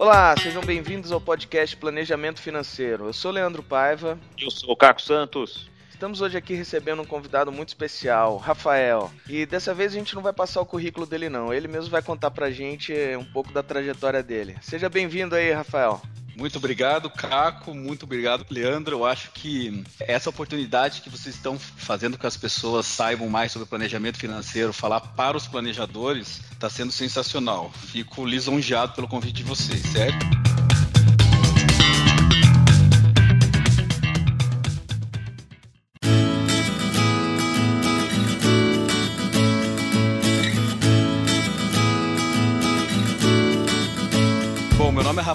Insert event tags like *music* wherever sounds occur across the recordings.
Olá, sejam bem-vindos ao podcast Planejamento Financeiro. Eu sou Leandro Paiva. Eu sou o Caco Santos. Estamos hoje aqui recebendo um convidado muito especial, Rafael. E dessa vez a gente não vai passar o currículo dele não, ele mesmo vai contar pra gente um pouco da trajetória dele. Seja bem-vindo aí, Rafael. Muito obrigado, Caco. Muito obrigado, Leandro. Eu acho que essa oportunidade que vocês estão fazendo com que as pessoas saibam mais sobre planejamento financeiro, falar para os planejadores, está sendo sensacional. Fico lisonjeado pelo convite de vocês, certo?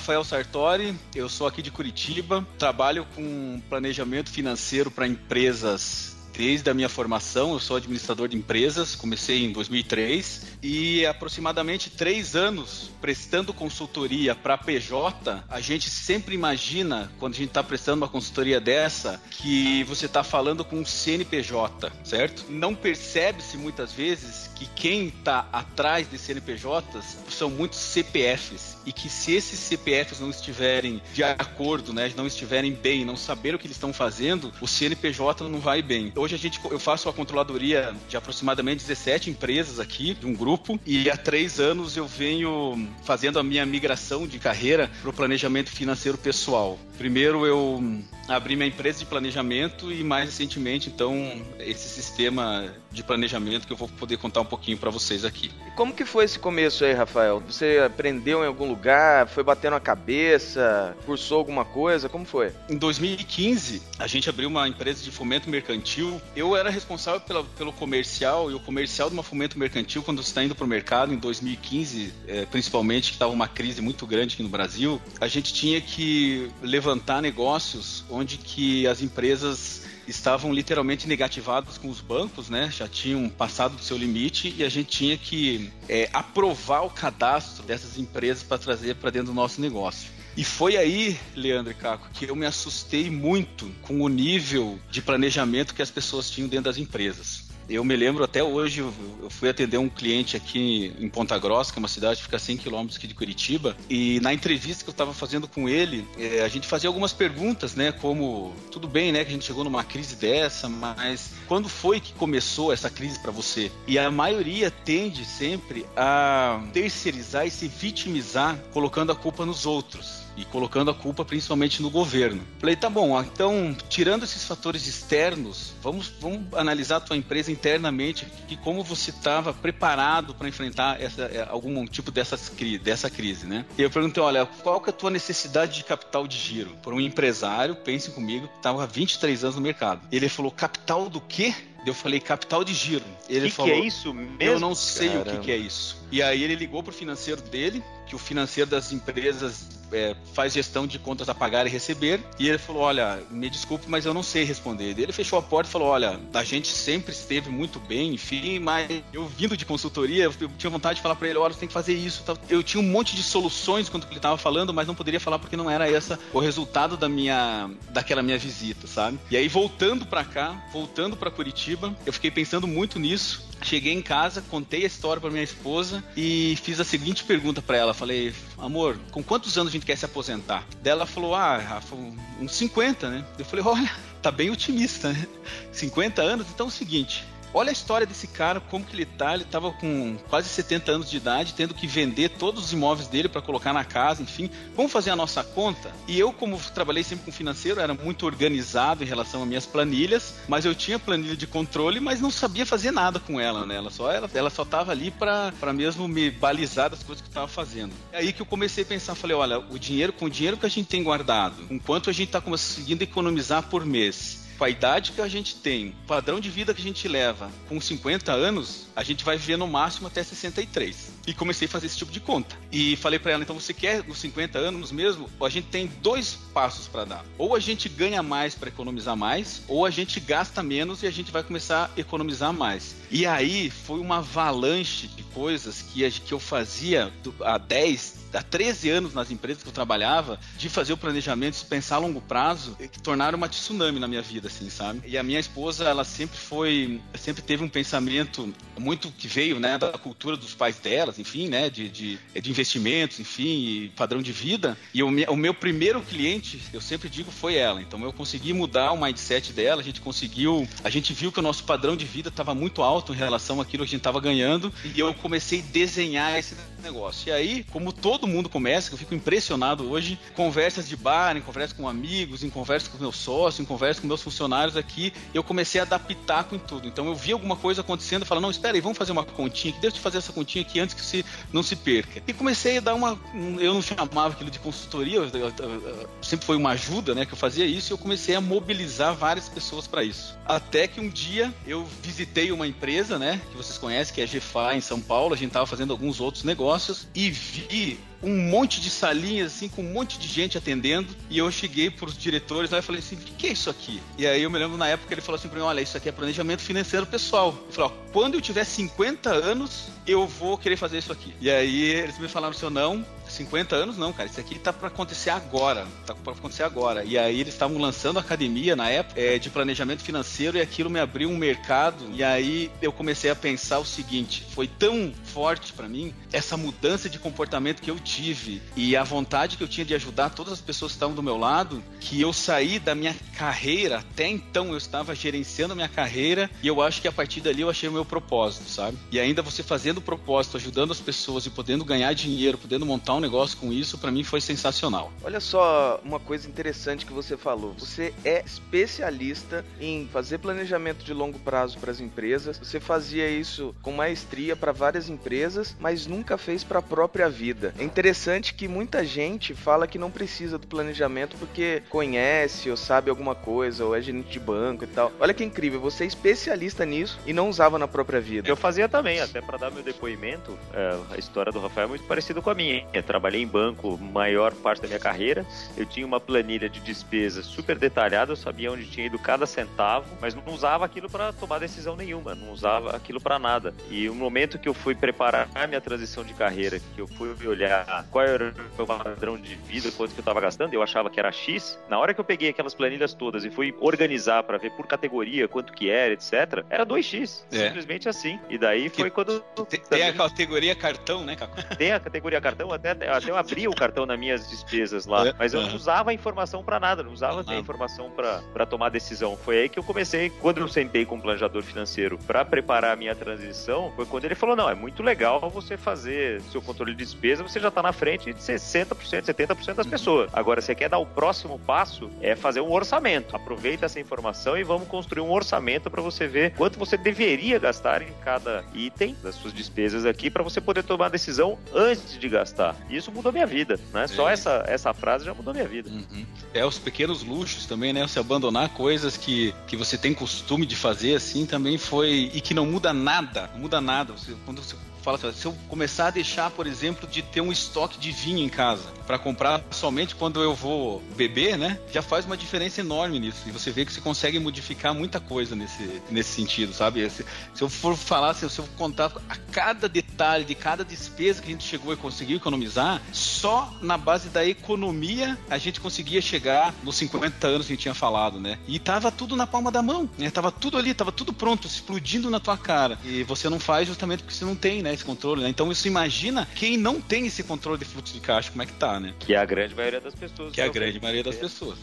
Rafael Sartori, eu sou aqui de Curitiba, trabalho com planejamento financeiro para empresas desde a minha formação. Eu sou administrador de empresas, comecei em 2003 e aproximadamente três anos prestando consultoria para PJ. A gente sempre imagina, quando a gente está prestando uma consultoria dessa, que você está falando com um CNPJ, certo? Não percebe-se muitas vezes que quem está atrás de CNPJs são muitos CPFs e que se esses CPFs não estiverem de acordo, né, não estiverem bem, não saber o que eles estão fazendo, o CNPJ não vai bem hoje a gente, eu faço a controladoria de aproximadamente 17 empresas aqui, de um grupo, e há três anos eu venho fazendo a minha migração de carreira para o planejamento financeiro pessoal. Primeiro eu abri minha empresa de planejamento e mais recentemente, então, esse sistema de planejamento que eu vou poder contar um pouquinho para vocês aqui. E como que foi esse começo aí, Rafael? Você aprendeu em algum lugar, foi batendo a cabeça, cursou alguma coisa, como foi? Em 2015, a gente abriu uma empresa de fomento mercantil. Eu era responsável pela, pelo comercial e o comercial de uma fomento mercantil quando você está indo para o mercado em 2015, é, principalmente que estava uma crise muito grande aqui no Brasil, a gente tinha que levantar negócios onde que as empresas estavam literalmente negativadas com os bancos, né? Já tinham passado do seu limite e a gente tinha que é, aprovar o cadastro dessas empresas para trazer para dentro do nosso negócio. E foi aí, Leandro e Caco, que eu me assustei muito com o nível de planejamento que as pessoas tinham dentro das empresas. Eu me lembro até hoje, eu fui atender um cliente aqui em Ponta Grossa, que é uma cidade que fica a 100 quilômetros aqui de Curitiba, e na entrevista que eu estava fazendo com ele, é, a gente fazia algumas perguntas, né, como, tudo bem, né, que a gente chegou numa crise dessa, mas quando foi que começou essa crise para você? E a maioria tende sempre a terceirizar e se vitimizar colocando a culpa nos outros e colocando a culpa principalmente no governo. Falei, tá bom, então, tirando esses fatores externos, vamos, vamos analisar a tua empresa internamente e como você estava preparado para enfrentar essa, é, algum tipo dessas, dessa crise, né? E eu perguntei, olha, qual que é a tua necessidade de capital de giro? Por um empresário, pense comigo, que estava há 23 anos no mercado. Ele falou, capital do quê? Eu falei capital de giro. Ele que falou, que é isso mesmo? Eu não sei Caramba. o que, que, é isso. E aí ele ligou pro financeiro dele, que o financeiro das empresas é, faz gestão de contas a pagar e receber. E ele falou: Olha, me desculpe, mas eu não sei responder. Ele fechou a porta e falou: Olha, a gente sempre esteve muito bem, enfim, mas eu vindo de consultoria, eu tinha vontade de falar para ele: Olha, você tem que fazer isso. Eu tinha um monte de soluções quando ele estava falando, mas não poderia falar porque não era essa o resultado da minha daquela minha visita, sabe? E aí voltando para cá, voltando para Curitiba, eu fiquei pensando muito nisso Cheguei em casa, contei a história para minha esposa e fiz a seguinte pergunta para ela. Falei, amor, com quantos anos a gente quer se aposentar? Dela falou, ah, Rafa, uns 50, né? Eu falei, olha, tá bem otimista, né? 50 anos? Então é o seguinte, Olha a história desse cara, como que ele tá. Ele tava com quase 70 anos de idade, tendo que vender todos os imóveis dele para colocar na casa, enfim. Vamos fazer a nossa conta? E eu, como trabalhei sempre com financeiro, era muito organizado em relação às minhas planilhas, mas eu tinha planilha de controle, mas não sabia fazer nada com ela, né? Ela só, ela, ela só tava ali para mesmo me balizar das coisas que eu tava fazendo. É aí que eu comecei a pensar, falei, olha, o dinheiro, com o dinheiro que a gente tem guardado, com quanto a gente tá conseguindo economizar por mês, com a idade que a gente tem, padrão de vida que a gente leva, com 50 anos, a gente vai viver no máximo até 63. E comecei a fazer esse tipo de conta. E falei para ela, então você quer os 50 anos mesmo? A gente tem dois passos para dar. Ou a gente ganha mais para economizar mais, ou a gente gasta menos e a gente vai começar a economizar mais. E aí foi uma avalanche de coisas que, que eu fazia há 10, há 13 anos nas empresas que eu trabalhava, de fazer o planejamento, de pensar a longo prazo, que tornaram uma tsunami na minha vida, assim, sabe? E a minha esposa, ela sempre foi, sempre teve um pensamento muito que veio, né, da cultura dos pais delas, enfim, né, de, de, de investimentos, enfim, padrão de vida. E o, o meu primeiro cliente, eu sempre digo, foi ela. Então eu consegui mudar o mindset dela, a gente conseguiu, a gente viu que o nosso padrão de vida estava muito alto em relação àquilo que a gente estava ganhando, e eu comecei a desenhar esse negócio. E aí, como todo mundo começa, que eu fico impressionado hoje, conversas de bar, em conversas com amigos, em conversas com meus sócios, em conversas com meus funcionários aqui, eu comecei a dar pitaco em tudo. Então eu vi alguma coisa acontecendo, falando, não, espera aí, vamos fazer uma continha aqui, deixa eu fazer essa continha aqui antes que se não se perca. E comecei a dar uma, eu não chamava aquilo de consultoria, eu, eu, eu, sempre foi uma ajuda, né, que eu fazia isso, e eu comecei a mobilizar várias pessoas para isso. Até que um dia eu visitei uma empresa, né, que vocês conhecem, que é a GFA em São Paulo, a gente estava fazendo alguns outros negócios e vi um monte de salinhas, assim, com um monte de gente atendendo. E eu cheguei pros diretores lá e falei assim: o que é isso aqui? E aí eu me lembro na época ele falou assim pra mim: olha, isso aqui é planejamento financeiro pessoal. Eu quando eu tiver 50 anos, eu vou querer fazer isso aqui. E aí eles me falaram assim: não, 50 anos não, cara. Isso aqui tá para acontecer agora. Tá para acontecer agora. E aí eles estavam lançando a academia na época é, de planejamento financeiro e aquilo me abriu um mercado. E aí eu comecei a pensar o seguinte: foi tão forte para mim essa mudança de comportamento que eu tive e a vontade que eu tinha de ajudar todas as pessoas que estavam do meu lado, que eu saí da minha carreira. Até então eu estava gerenciando a minha carreira e eu acho que a partir dali eu achei o meu propósito, sabe? E ainda você fazendo o propósito, ajudando as pessoas e podendo ganhar dinheiro, podendo montar um negócio com isso, para mim foi sensacional. Olha só uma coisa interessante que você falou. Você é especialista em fazer planejamento de longo prazo para as empresas. Você fazia isso com maestria para várias empresas, mas nunca fez para a própria vida. É interessante que muita gente fala que não precisa do planejamento porque conhece ou sabe alguma coisa, ou é gerente de banco e tal. Olha que incrível, você é especialista nisso e não usava na própria vida. Eu fazia também, até para dar meu depoimento, é, a história do Rafael é muito parecida com a minha trabalhei em banco maior parte da minha carreira. Eu tinha uma planilha de despesas super detalhada, eu sabia onde tinha ido cada centavo, mas não usava aquilo para tomar decisão nenhuma, não usava aquilo para nada. E o momento que eu fui preparar a minha transição de carreira, que eu fui olhar qual era o meu padrão de vida, quanto que eu estava gastando, eu achava que era X. Na hora que eu peguei aquelas planilhas todas e fui organizar para ver por categoria quanto que era, etc, era 2x, é. simplesmente assim. E daí foi que quando tem, tem a categoria cartão, né, Caco? Tem a categoria cartão até até eu abria o cartão nas minhas despesas lá, é, mas eu não usava a informação para nada, não usava a informação para tomar decisão. Foi aí que eu comecei, quando eu sentei com o planejador financeiro para preparar a minha transição, foi quando ele falou: não, é muito legal você fazer seu controle de despesa, você já está na frente de 60%, 70% das uhum. pessoas. Agora, você quer dar o próximo passo, é fazer um orçamento. Aproveita essa informação e vamos construir um orçamento para você ver quanto você deveria gastar em cada item das suas despesas aqui para você poder tomar a decisão antes de gastar. Isso mudou minha vida, né? É. Só essa, essa frase já mudou minha vida. Uhum. É, os pequenos luxos também, né? Você abandonar coisas que, que você tem costume de fazer, assim, também foi... E que não muda nada, não muda nada. Você, quando você fala assim, se eu começar a deixar, por exemplo, de ter um estoque de vinho em casa para comprar somente quando eu vou beber, né? Já faz uma diferença enorme nisso. E você vê que você consegue modificar muita coisa nesse, nesse sentido, sabe? Se, se eu for falar, se eu contar a cada detalhe de cada despesa que a gente chegou e conseguiu economizar, só na base da economia a gente conseguia chegar nos 50 anos que a gente tinha falado, né? E tava tudo na palma da mão, né? Tava tudo ali, tava tudo pronto, explodindo na tua cara. E você não faz justamente porque você não tem, né? Esse controle, né? Então isso imagina quem não tem esse controle de fluxo de caixa, como é que tá, né? Que é a grande maioria das pessoas. Que é a grande maioria das pessoas.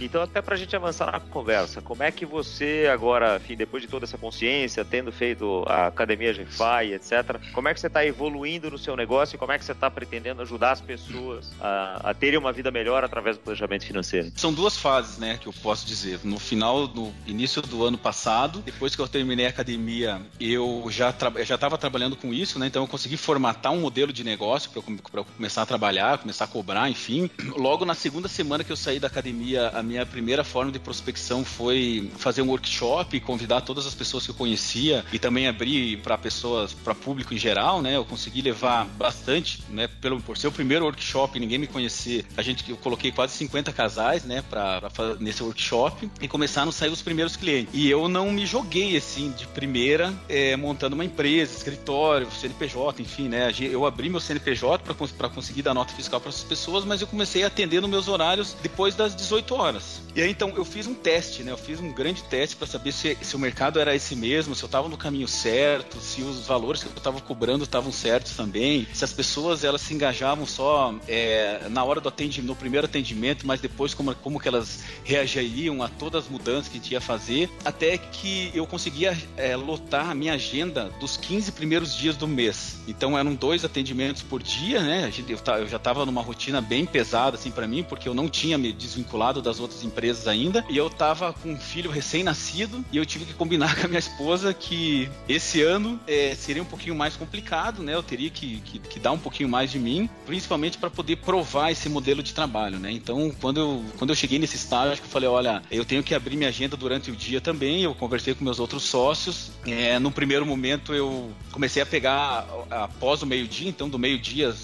Então, até para a gente avançar na conversa, como é que você agora, enfim, depois de toda essa consciência, tendo feito a academia GFI, etc., como é que você está evoluindo no seu negócio e como é que você está pretendendo ajudar as pessoas a, a, terem uma vida melhor através do planejamento financeiro? São duas fases, né, que eu posso dizer. No final, no início do ano passado, depois que eu terminei a academia, eu já estava trabalhando com isso, né, então eu consegui formatar um modelo de negócio para começar a trabalhar, começar a cobrar, enfim. Logo na segunda semana que eu saí da academia a minha primeira forma de prospecção foi fazer um workshop, convidar todas as pessoas que eu conhecia e também abrir para pessoas, para público em geral, né? Eu consegui levar bastante, né? Pelo, por ser o primeiro workshop, ninguém me conhecer, a gente, eu coloquei quase 50 casais, né? Pra, pra nesse workshop e começaram a sair os primeiros clientes. E eu não me joguei assim de primeira é, montando uma empresa, escritório, CNPJ, enfim, né? Eu abri meu CNPJ para conseguir dar nota fiscal para essas pessoas, mas eu comecei a atender nos meus horários depois das 18 horas. E aí então eu fiz um teste, né? Eu fiz um grande teste para saber se, se o mercado era esse mesmo, se eu estava no caminho certo, se os valores que eu estava cobrando estavam certos também, se as pessoas elas se engajavam só é, na hora do atendimento, no primeiro atendimento, mas depois como, como que elas reagiriam a todas as mudanças que a gente ia fazer, até que eu conseguia é, lotar a minha agenda dos 15 primeiros dias do mês. Então eram dois atendimentos por dia, né? Eu já estava numa rotina bem pesada assim para mim, porque eu não tinha me desvinculado das outras empresas ainda, e eu estava com um filho recém-nascido e eu tive que combinar *laughs* com a minha esposa que esse ano é, seria um pouquinho mais complicado, né? Eu teria que, que, que dar um pouquinho mais de mim, principalmente para poder provar esse modelo de trabalho, né? Então, quando eu, quando eu cheguei nesse estágio, eu falei, olha, eu tenho que abrir minha agenda durante o dia também. Eu conversei com meus outros sócios. É, no primeiro momento, eu comecei a pegar após o meio-dia, então do meio-dia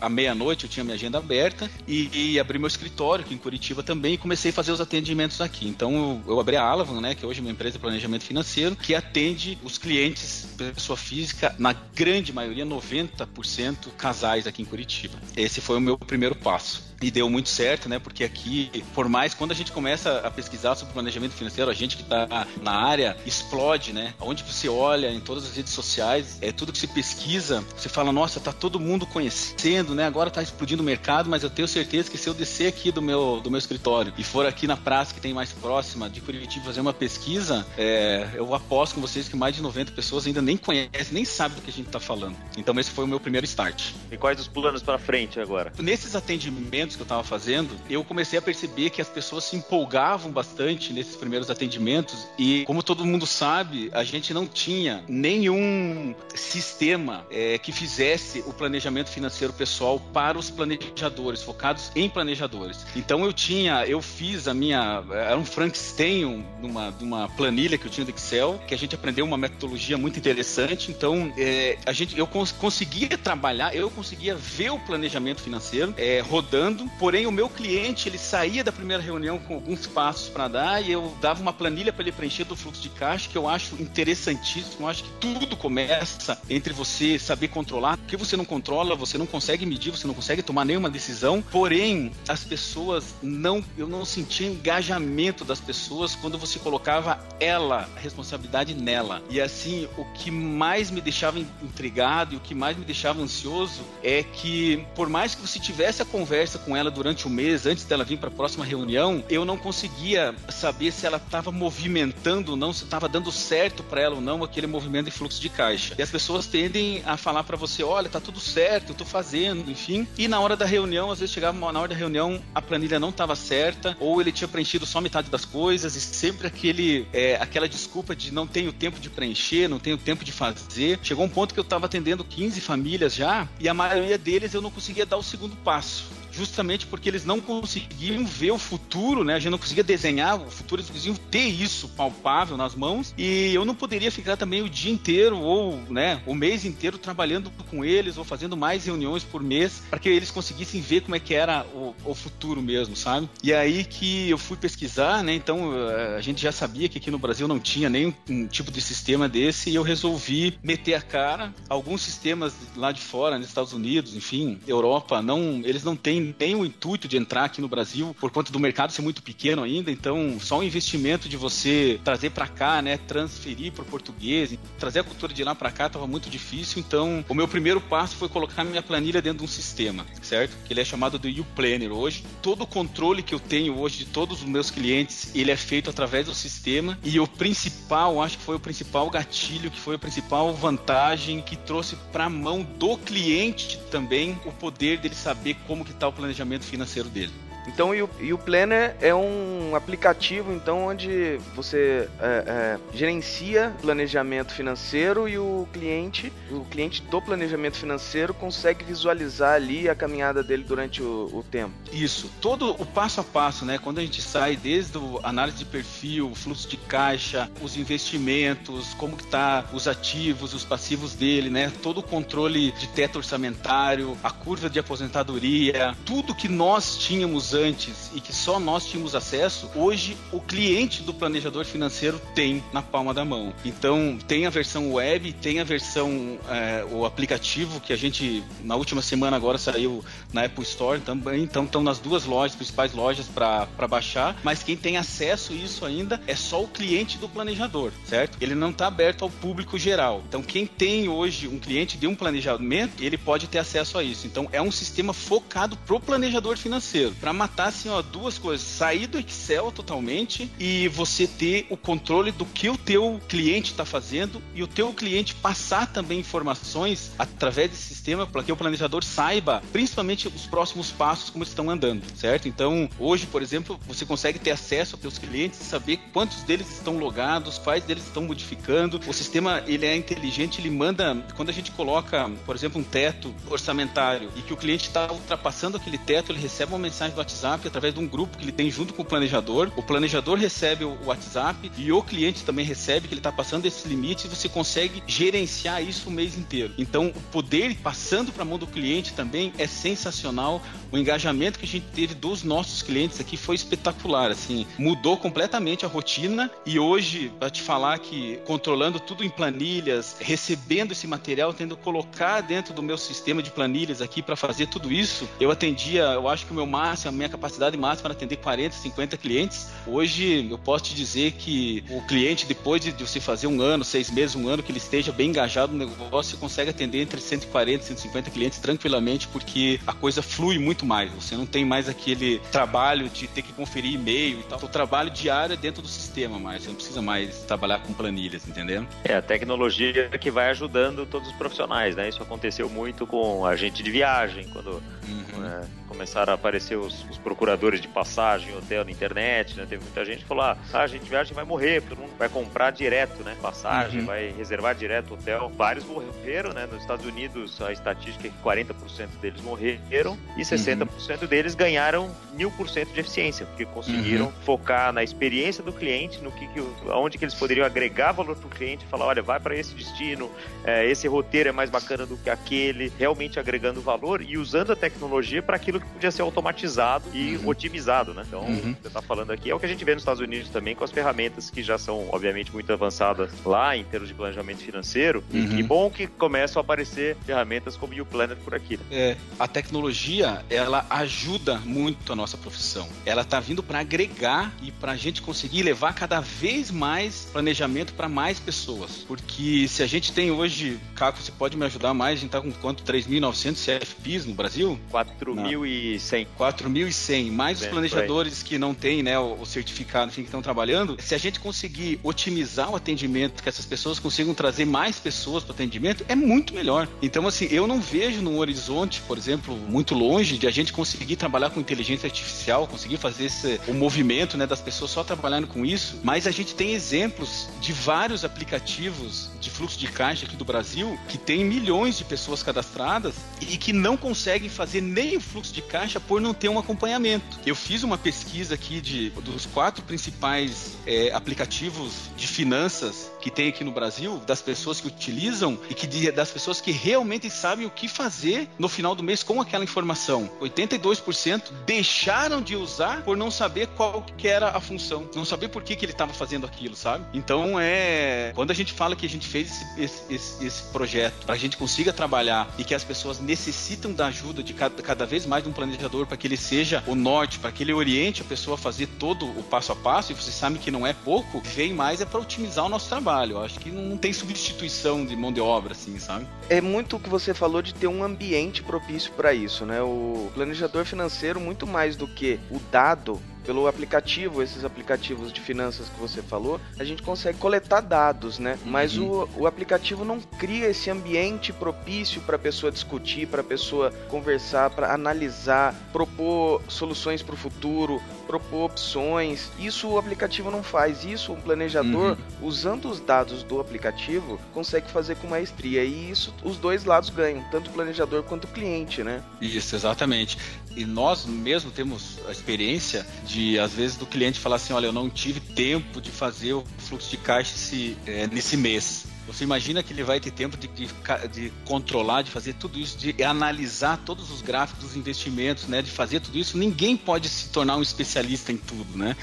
à meia-noite, eu tinha minha agenda aberta e, e, abri meu escritório aqui em Curitiba também e comecei a fazer os atendimentos aqui. Então, eu, eu abri a Alavan, né, que hoje é uma empresa de planejamento financeiro, que atende os clientes pessoa física, na grande maioria, 90% casais aqui em Curitiba. Esse foi o meu primeiro passo e deu muito certo, né? Porque aqui, por mais quando a gente começa a pesquisar sobre planejamento financeiro, a gente que está na área explode, né? Onde você olha em todas as redes sociais, é tudo que se pesquisa, você fala, nossa, tá todo mundo conhecendo, né? Agora tá explodindo o mercado, mas eu tenho certeza que se eu descer aqui do meu, do meu escritório e for aqui na praça que tem mais próxima de Curitiba fazer uma pesquisa, é, eu aposto com vocês que mais de 90 pessoas ainda nem conhecem, nem sabem do que a gente está falando. Então esse foi o meu primeiro start. E quais os planos para frente agora? Nesses atendimentos que eu estava fazendo, eu comecei a perceber que as pessoas se empolgavam bastante nesses primeiros atendimentos e, como todo mundo sabe, a gente não tinha nenhum sistema é, que fizesse o planejamento financeiro pessoal para os planejadores, focados em planejadores. Então eu tinha, eu fiz a minha, era um Frankenstein, numa, numa planilha que eu tinha do Excel, que a gente aprendeu uma metodologia muito interessante. Então é, a gente, eu cons conseguia trabalhar, eu conseguia ver o planejamento financeiro é, rodando porém o meu cliente ele saía da primeira reunião com alguns passos para dar e eu dava uma planilha para ele preencher do fluxo de caixa que eu acho interessantíssimo. Eu acho que tudo começa entre você saber controlar. O que você não controla, você não consegue medir, você não consegue tomar nenhuma decisão. Porém, as pessoas não, eu não sentia engajamento das pessoas quando você colocava ela, a responsabilidade nela. E assim, o que mais me deixava intrigado e o que mais me deixava ansioso é que por mais que você tivesse a conversa com ela durante o mês, antes dela vir para a próxima reunião, eu não conseguia saber se ela estava movimentando ou não, se estava dando certo para ela ou não aquele movimento de fluxo de caixa. E as pessoas tendem a falar para você: olha, tá tudo certo, eu tô fazendo, enfim. E na hora da reunião, às vezes chegava na hora da reunião, a planilha não estava certa, ou ele tinha preenchido só metade das coisas, e sempre aquele, é, aquela desculpa de não tenho tempo de preencher, não tenho tempo de fazer. Chegou um ponto que eu estava atendendo 15 famílias já, e a maioria deles eu não conseguia dar o segundo passo justamente porque eles não conseguiam ver o futuro, né? A gente não conseguia desenhar o futuro, eles conseguiam ter isso palpável nas mãos e eu não poderia ficar também o dia inteiro ou, né, o mês inteiro trabalhando com eles ou fazendo mais reuniões por mês para que eles conseguissem ver como é que era o, o futuro mesmo, sabe? E aí que eu fui pesquisar, né? Então eh, a gente já sabia que aqui no Brasil não tinha nenhum um tipo de sistema desse e eu resolvi meter a cara. Alguns sistemas lá de fora, nos Estados Unidos, enfim, Europa, não, eles não têm tem o intuito de entrar aqui no Brasil por conta do mercado ser muito pequeno ainda, então só o investimento de você trazer para cá, né, transferir para o português, trazer a cultura de lá para cá estava muito difícil, então o meu primeiro passo foi colocar minha planilha dentro de um sistema, certo? Que ele é chamado do U-Planner hoje. Todo o controle que eu tenho hoje de todos os meus clientes, ele é feito através do sistema e o principal, acho que foi o principal gatilho, que foi a principal vantagem que trouxe para mão do cliente também o poder dele saber como que está o planejamento financeiro dele. Então, e o, Planner é um aplicativo, então, onde você é, é, gerencia planejamento financeiro e o cliente, o cliente do planejamento financeiro consegue visualizar ali a caminhada dele durante o, o tempo. Isso, todo o passo a passo, né? Quando a gente sai desde a análise de perfil, fluxo de caixa, os investimentos, como que tá os ativos, os passivos dele, né? Todo o controle de teto orçamentário, a curva de aposentadoria, tudo que nós tínhamos antes e que só nós tínhamos acesso, hoje o cliente do planejador financeiro tem na palma da mão. Então tem a versão web, tem a versão é, o aplicativo que a gente na última semana agora saiu na Apple Store também, então estão nas duas lojas, principais lojas para baixar, mas quem tem acesso a isso ainda é só o cliente do planejador, certo? Ele não está aberto ao público geral. Então quem tem hoje um cliente de um planejamento, ele pode ter acesso a isso. Então é um sistema focado pro planejador financeiro, para matar assim, ó, duas coisas, sair do Excel totalmente e você ter o controle do que o teu cliente está fazendo e o teu cliente passar também informações através desse sistema para que o planejador saiba, principalmente os próximos passos como estão andando, certo? Então, hoje, por exemplo, você consegue ter acesso aos teus clientes e saber quantos deles estão logados, quais deles estão modificando. O sistema, ele é inteligente, ele manda, quando a gente coloca, por exemplo, um teto orçamentário e que o cliente está ultrapassando aquele teto, ele recebe uma mensagem do WhatsApp através de um grupo que ele tem junto com o planejador. O planejador recebe o WhatsApp e o cliente também recebe que ele está passando esse limite e você consegue gerenciar isso o mês inteiro. Então, o poder passando para a mão do cliente também é sensacional. O engajamento que a gente teve dos nossos clientes aqui foi espetacular, assim, mudou completamente a rotina e hoje, para te falar que controlando tudo em planilhas, recebendo esse material, tendo que colocar dentro do meu sistema de planilhas aqui para fazer tudo isso, eu atendia, eu acho que o meu máximo, a minha capacidade máxima era atender 40, 50 clientes. Hoje eu posso te dizer que o cliente, depois de, de você fazer um ano, seis meses, um ano, que ele esteja bem engajado no negócio, você consegue atender entre 140 e 150 clientes tranquilamente, porque a coisa flui muito mais. Você não tem mais aquele trabalho de ter que conferir e-mail e tal. O trabalho diário é dentro do sistema mais. Você não precisa mais trabalhar com planilhas, entendeu? É, a tecnologia que vai ajudando todos os profissionais, né? Isso aconteceu muito com a gente de viagem, quando uhum. é, começaram a aparecer os, os, procuradores de passagem, hotel na internet, né? Teve muita gente que falou, ah, a gente viagem vai morrer, todo mundo vai comprar direto, né? Passagem, uhum. vai reservar direto hotel. Vários morreram, né? Nos Estados Unidos, a estatística é que 40% deles morreram e 60% uhum. deles ganharam mil por cento de eficiência, porque conseguiram uhum. focar na experiência do cliente, no que, que aonde que eles poderiam agregar valor para o cliente, falar, olha, vai para esse destino, é, esse roteiro é mais bacana do que aquele, realmente agregando valor e usando a tecnologia para aquilo que podia ser automatizado e uhum. otimizado, né? Então, uhum. você está falando aqui é o que a gente vê nos Estados Unidos também com as ferramentas que já são, obviamente, muito avançadas lá em termos de planejamento financeiro. Uhum. E que bom que começam a aparecer ferramentas como o Planet por aqui. Né? É, a tecnologia, ela ajuda muito a nossa profissão. Ela está vindo para agregar e para a gente conseguir levar cada vez mais planejamento para mais pessoas. Porque se a gente tem hoje, Caco, você pode me ajudar mais, a gente está com quanto? 3.900 CFPs no Brasil? 4.100. 4.100. Mais os planejadores que não têm né, o, o certificado, enfim, que estão trabalhando. Se a gente conseguir otimizar o atendimento, que essas pessoas consigam trazer mais pessoas para o atendimento, é muito melhor. Então, assim, eu não vejo num horizonte, por exemplo, muito longe de a gente conseguir trabalhar com inteligência artificial, conseguir fazer esse, o movimento né, das pessoas só trabalhando com isso, mas a gente tem exemplos de vários aplicativos de fluxo de caixa aqui do Brasil que tem milhões de pessoas cadastradas e que não conseguem fazer nem o fluxo de caixa por não ter um acompanhamento. Eu fiz uma pesquisa aqui de dos quatro principais é, aplicativos de finanças que tem aqui no Brasil, das pessoas que utilizam e que das pessoas que realmente sabem o que fazer no final do mês com aquela informação. 82% deixaram de usar por não saber qual que era a função, não saber por que, que ele estava fazendo aquilo, sabe? Então é quando a gente fala que a gente fez esse, esse, esse, projeto para a gente consiga trabalhar e que as pessoas necessitam da ajuda de cada, cada vez mais de um planejador para que ele seja o norte, para que ele oriente a pessoa a fazer todo o passo a passo e você sabe que não é pouco, vem mais é para otimizar o nosso trabalho. Eu acho que não tem substituição de mão de obra assim, sabe? É muito o que você falou de ter um ambiente propício para isso, né? O planejador financeiro muito mais do que o dado pelo aplicativo, esses aplicativos de finanças que você falou, a gente consegue coletar dados, né? Mas uhum. o, o aplicativo não cria esse ambiente propício para a pessoa discutir, para a pessoa conversar, para analisar, propor soluções para o futuro, propor opções. Isso o aplicativo não faz. Isso um planejador, uhum. usando os dados do aplicativo, consegue fazer com maestria. E isso os dois lados ganham, tanto o planejador quanto o cliente, né? Isso, exatamente. E nós mesmo temos a experiência de, às vezes, do cliente falar assim: olha, eu não tive tempo de fazer o fluxo de caixa esse, é, nesse mês. Você imagina que ele vai ter tempo de, de, de, controlar, de fazer tudo isso, de analisar todos os gráficos dos investimentos, né? De fazer tudo isso. Ninguém pode se tornar um especialista em tudo, né?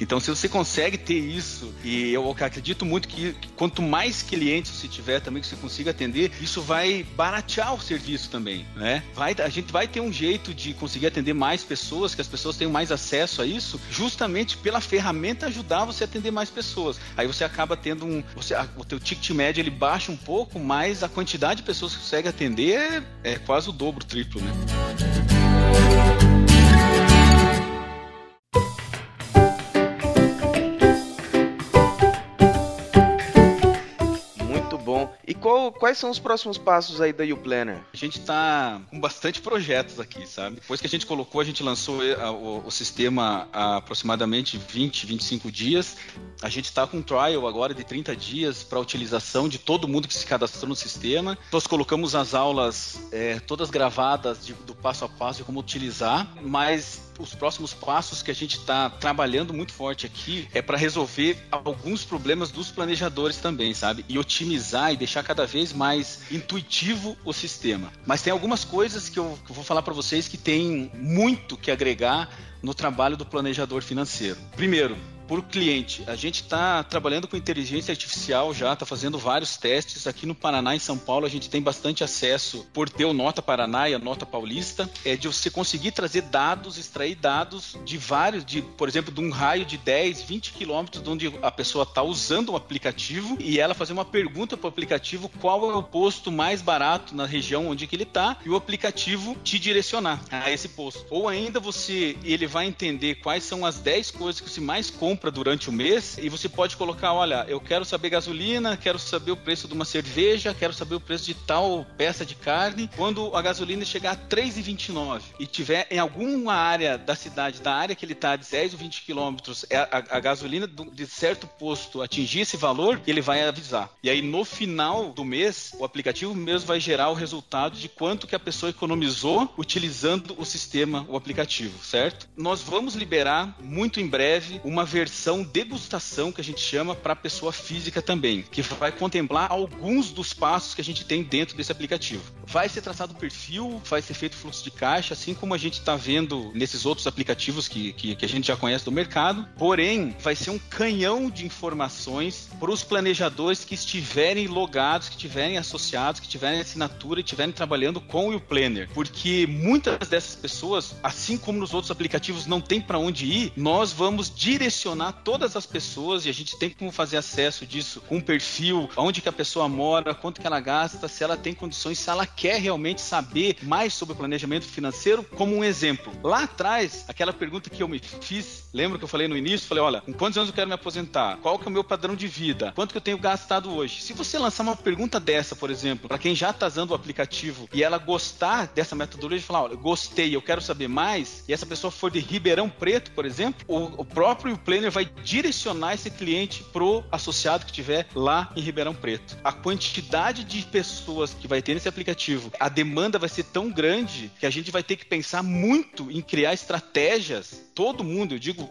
Então, se você consegue ter isso, e eu acredito muito que, que quanto mais clientes você tiver também que você consiga atender, isso vai baratear o serviço também, né? Vai, a gente vai ter um jeito de conseguir atender mais pessoas, que as pessoas tenham mais acesso a isso, justamente pela ferramenta ajudar você a atender mais pessoas. Aí você acaba tendo um, você, a, o teu ticket médio ele baixa um pouco, mas a quantidade de pessoas que você consegue atender é, é quase o dobro, triplo, né? Quais são os próximos passos aí da YouPlanner? A gente está com bastante projetos aqui, sabe? Depois que a gente colocou, a gente lançou eh, o, o sistema há aproximadamente 20, 25 dias. A gente está com um trial agora de 30 dias para utilização de todo mundo que se cadastrou no sistema. Nós colocamos as aulas é, todas gravadas de, do passo a passo de como utilizar, mas os próximos passos que a gente está trabalhando muito forte aqui é para resolver alguns problemas dos planejadores também, sabe? E otimizar e deixar cada vez mais intuitivo o sistema. Mas tem algumas coisas que eu, que eu vou falar para vocês que tem muito que agregar no trabalho do planejador financeiro. Primeiro, por cliente. A gente está trabalhando com inteligência artificial já, está fazendo vários testes. Aqui no Paraná e São Paulo a gente tem bastante acesso por ter o Nota Paraná e a Nota Paulista, é de você conseguir trazer dados, extrair dados de vários, de, por exemplo, de um raio de 10, 20 quilômetros de onde a pessoa está usando o aplicativo e ela fazer uma pergunta para o aplicativo qual é o posto mais barato na região onde que ele está e o aplicativo te direcionar a esse posto. Ou ainda você, ele vai entender quais são as 10 coisas que você mais compra compra durante o mês e você pode colocar, olha, eu quero saber gasolina, quero saber o preço de uma cerveja, quero saber o preço de tal peça de carne. Quando a gasolina chegar a 3,29 e tiver em alguma área da cidade, da área que ele está, de 10 ou 20 quilômetros, é a, a, gasolina de certo posto atingir esse valor, ele vai avisar. E aí no final do mês, o aplicativo mesmo vai gerar o resultado de quanto que a pessoa economizou utilizando o sistema, o aplicativo, certo? Nós vamos liberar muito em breve uma versão versão degustação que a gente chama para pessoa física também, que vai contemplar alguns dos passos que a gente tem dentro desse aplicativo. Vai ser traçado o perfil, vai ser feito fluxo de caixa, assim como a gente está vendo nesses outros aplicativos que, que, que, a gente já conhece do mercado. Porém, vai ser um canhão de informações para os planejadores que estiverem logados, que estiverem associados, que tiverem assinatura e estiverem trabalhando com o Planner. Porque muitas dessas pessoas, assim como nos outros aplicativos, não tem para onde ir, nós vamos direcionar todas as pessoas e a gente tem como fazer acesso disso com um perfil, onde que a pessoa mora, quanto que ela gasta, se ela tem condições, se ela quer realmente saber mais sobre o planejamento financeiro, como um exemplo. Lá atrás, aquela pergunta que eu me fiz, lembra que eu falei no início? Falei, olha, com quantos anos eu quero me aposentar? Qual que é o meu padrão de vida? Quanto que eu tenho gastado hoje? Se você lançar uma pergunta dessa, por exemplo, para quem já está usando o aplicativo e ela gostar dessa metodologia, falar, olha, gostei, eu quero saber mais, e essa pessoa for de Ribeirão Preto, por exemplo, o, o próprio Planner vai direcionar esse cliente pro associado que tiver lá em Ribeirão Preto. A quantidade de pessoas que vai ter nesse aplicativo, a demanda vai ser tão grande que a gente vai ter que pensar muito em criar estratégias todo mundo, eu digo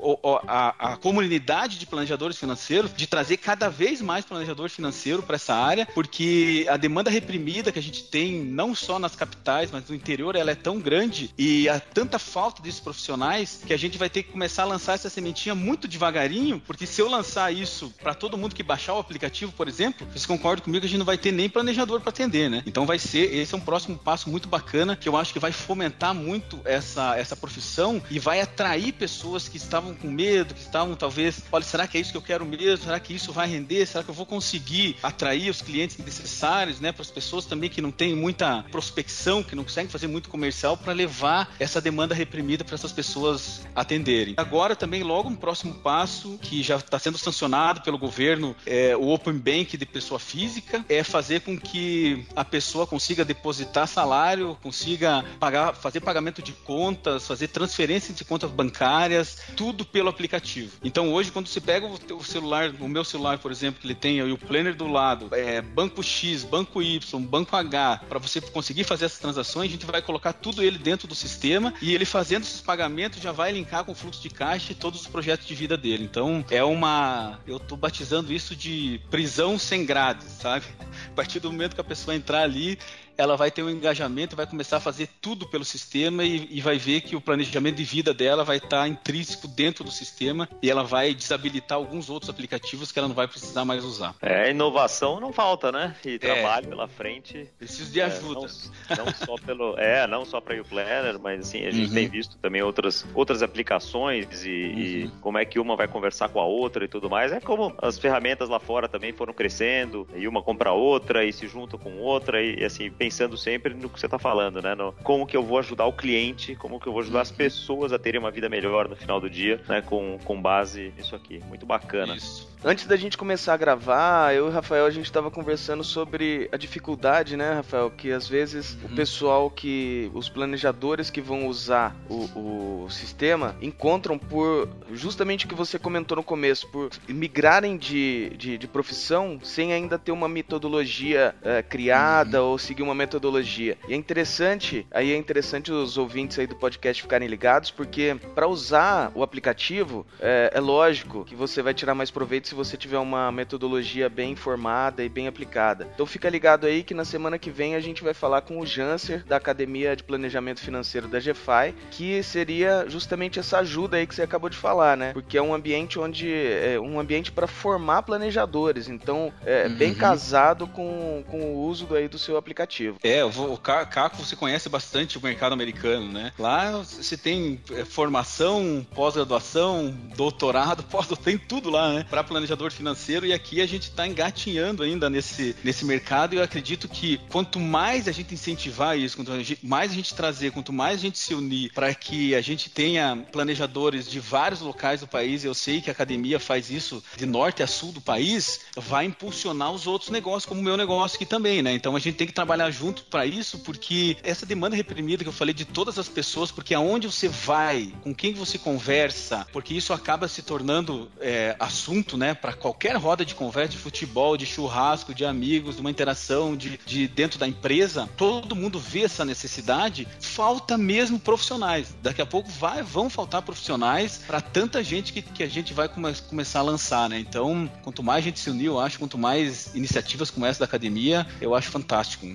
a, a comunidade de planejadores financeiros, de trazer cada vez mais planejador financeiro para essa área, porque a demanda reprimida que a gente tem, não só nas capitais, mas no interior, ela é tão grande e há tanta falta desses profissionais que a gente vai ter que começar a lançar essa sementinha muito devagar devagarinho, porque se eu lançar isso para todo mundo que baixar o aplicativo, por exemplo, vocês concordam comigo que a gente não vai ter nem planejador para atender, né? Então vai ser, esse é um próximo passo muito bacana que eu acho que vai fomentar muito essa, essa profissão e vai atrair pessoas que estavam com medo, que estavam talvez, olha, será que é isso que eu quero mesmo? Será que isso vai render? Será que eu vou conseguir atrair os clientes necessários, né, para as pessoas também que não têm muita prospecção, que não conseguem fazer muito comercial para levar essa demanda reprimida para essas pessoas atenderem. Agora também logo um próximo passo que já está sendo sancionado pelo governo é o Open Bank de pessoa física é fazer com que a pessoa consiga depositar salário, consiga pagar, fazer pagamento de contas, fazer transferência de contas bancárias, tudo pelo aplicativo. Então hoje quando você pega o celular, o meu celular, por exemplo, que ele tem o planner do lado, é, banco X, banco Y, banco H, para você conseguir fazer essas transações, a gente vai colocar tudo ele dentro do sistema e ele fazendo esses pagamentos já vai linkar com o fluxo de caixa e todos os projetos de vida dele. Então é uma, eu tô batizando isso de prisão sem grades, sabe? *laughs* A partir do momento que a pessoa entrar ali, ela vai ter um engajamento, vai começar a fazer tudo pelo sistema e, e vai ver que o planejamento de vida dela vai estar tá intrínseco dentro do sistema e ela vai desabilitar alguns outros aplicativos que ela não vai precisar mais usar. É, inovação não falta, né? E é. trabalho pela frente. Preciso de ajuda. É, não, não, só pelo, é, não só para o Planner, mas assim, a gente uhum. tem visto também outras, outras aplicações e, uhum. e, como é que uma vai conversar com a outra e tudo mais. É como as ferramentas lá fora também foram crescendo e uma compra outra e se junta com outra e, e assim, pensando sempre no que você está falando, né? No, como que eu vou ajudar o cliente, como que eu vou ajudar as uhum. pessoas a terem uma vida melhor no final do dia, né? Com, com base nisso aqui. Muito bacana. Isso. Antes da gente começar a gravar, eu e o Rafael a gente estava conversando sobre a dificuldade, né, Rafael? Que às vezes uhum. o pessoal que. os planejadores que vão usar o, o sistema encontram por justamente o que você comentou no começo, por migrarem de, de, de profissão sem ainda ter uma metodologia é, criada uhum. ou seguir uma metodologia. E é interessante, aí é interessante os ouvintes aí do podcast ficarem ligados, porque para usar o aplicativo, é, é lógico que você vai tirar mais proveito se se você tiver uma metodologia bem informada e bem aplicada. Então fica ligado aí que na semana que vem a gente vai falar com o Janser da Academia de Planejamento Financeiro da GFI, que seria justamente essa ajuda aí que você acabou de falar, né? Porque é um ambiente onde é um ambiente para formar planejadores, então é uhum. bem casado com, com o uso aí do seu aplicativo. É, o Caco você conhece bastante o mercado americano, né? Lá você tem é, formação, pós-graduação, doutorado, *laughs* pós tem tudo lá, né? Para planejar planejador financeiro e aqui a gente está engatinhando ainda nesse, nesse mercado e eu acredito que quanto mais a gente incentivar isso, quanto mais a gente trazer, quanto mais a gente se unir para que a gente tenha planejadores de vários locais do país, eu sei que a academia faz isso de norte a sul do país, vai impulsionar os outros negócios, como o meu negócio aqui também, né? Então a gente tem que trabalhar junto para isso, porque essa demanda reprimida que eu falei de todas as pessoas, porque aonde você vai, com quem você conversa, porque isso acaba se tornando é, assunto, né? Para qualquer roda de conversa de futebol, de churrasco, de amigos, de uma interação de, de dentro da empresa, todo mundo vê essa necessidade. Falta mesmo profissionais. Daqui a pouco vai, vão faltar profissionais para tanta gente que, que a gente vai come, começar a lançar, né? Então, quanto mais gente se unir, eu acho, quanto mais iniciativas como essa da academia, eu acho fantástico.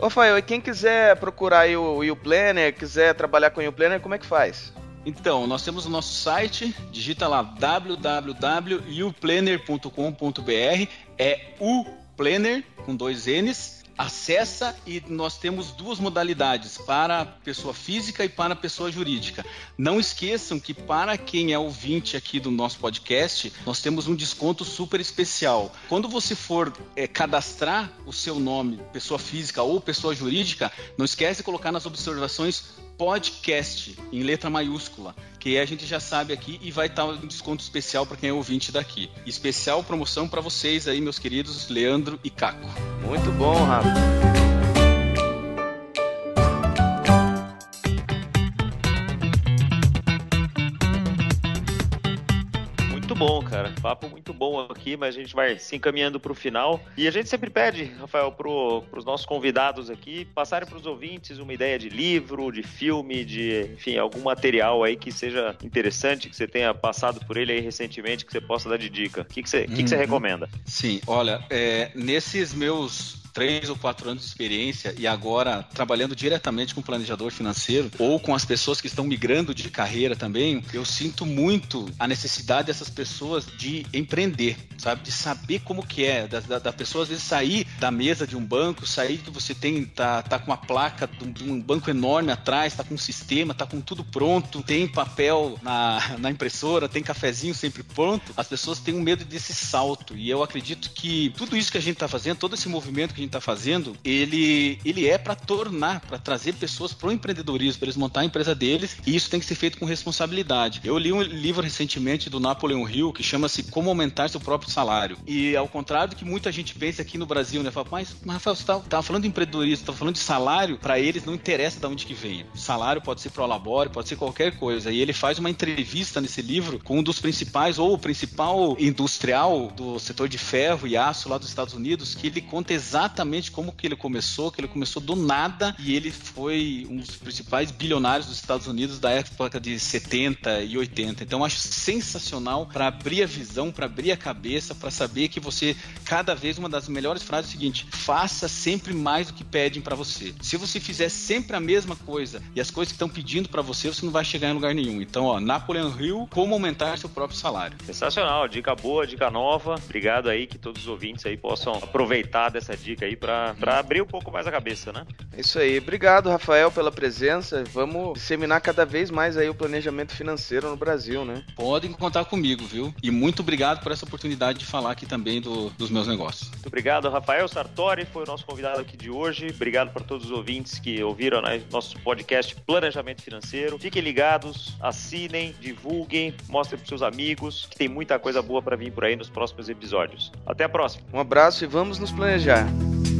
Rafael, e quem quiser procurar o, o Planner, quiser trabalhar com o Planner, como é que faz? Então, nós temos o nosso site, digita lá www.uplanner.com.br, é o Planner com dois N's. Acessa e nós temos duas modalidades, para pessoa física e para pessoa jurídica. Não esqueçam que para quem é ouvinte aqui do nosso podcast, nós temos um desconto super especial. Quando você for é, cadastrar o seu nome, pessoa física ou pessoa jurídica, não esquece de colocar nas observações podcast em letra maiúscula, que a gente já sabe aqui e vai estar um desconto especial para quem é ouvinte daqui. Especial promoção para vocês aí, meus queridos Leandro e Caco. Muito bom, Rafa. Papo muito bom aqui, mas a gente vai se encaminhando para o final. E a gente sempre pede, Rafael, para os nossos convidados aqui passarem para os ouvintes uma ideia de livro, de filme, de, enfim, algum material aí que seja interessante, que você tenha passado por ele aí recentemente, que você possa dar de dica. O que, que, você, uhum. que, que você uhum. recomenda? Sim, olha, é, nesses meus três ou quatro anos de experiência e agora trabalhando diretamente com planejador financeiro ou com as pessoas que estão migrando de carreira também, eu sinto muito a necessidade dessas pessoas de empreender, sabe? De saber como que é, da, da, da pessoa às vezes sair da mesa de um banco, sair que você tem, tá, tá com uma placa de um, de um banco enorme atrás, tá com um sistema, tá com tudo pronto, tem papel na, na impressora, tem cafezinho sempre pronto. As pessoas têm um medo desse salto e eu acredito que tudo isso que a gente está fazendo, todo esse movimento que a gente está fazendo, ele, ele é para tornar, para trazer pessoas para o empreendedorismo, para eles montar a empresa deles e isso tem que ser feito com responsabilidade. Eu li um livro recentemente do Napoleon Hill que chama-se Como Aumentar Seu Próprio Salário. E ao contrário do que muita gente pensa aqui no Brasil, né? Fala, mas, Rafael, você estava tá, falando de empreendedorismo, estava falando de salário, para eles não interessa de onde que vem. Salário pode ser pro labore, pode ser qualquer coisa. E ele faz uma entrevista nesse livro com um dos principais, ou o principal industrial do setor de ferro e aço lá dos Estados Unidos, que ele conta exatamente como que ele começou, que ele começou do nada e ele foi um dos principais bilionários dos Estados Unidos da época de 70 e 80. Então acho sensacional para abrir a visão, para abrir a cabeça, para saber que você cada vez uma das melhores frases é o seguinte: faça sempre mais do que pedem para você. Se você fizer sempre a mesma coisa e as coisas que estão pedindo para você, você não vai chegar em lugar nenhum. Então, ó, Napoleon Hill, como aumentar seu próprio salário. Sensacional, dica boa, dica nova. Obrigado aí que todos os ouvintes aí possam aproveitar dessa dica aí para abrir um pouco mais a cabeça, né? Isso aí. Obrigado, Rafael, pela presença. Vamos disseminar cada vez mais aí o planejamento financeiro no Brasil, né? Podem contar comigo, viu? E muito obrigado por essa oportunidade de falar aqui também do, dos meus negócios. Muito obrigado, Rafael Sartori, foi o nosso convidado aqui de hoje. Obrigado para todos os ouvintes que ouviram né, nosso podcast Planejamento Financeiro. Fiquem ligados, assinem, divulguem, mostrem para seus amigos que tem muita coisa boa para vir por aí nos próximos episódios. Até a próxima. Um abraço e vamos nos planejar. thank you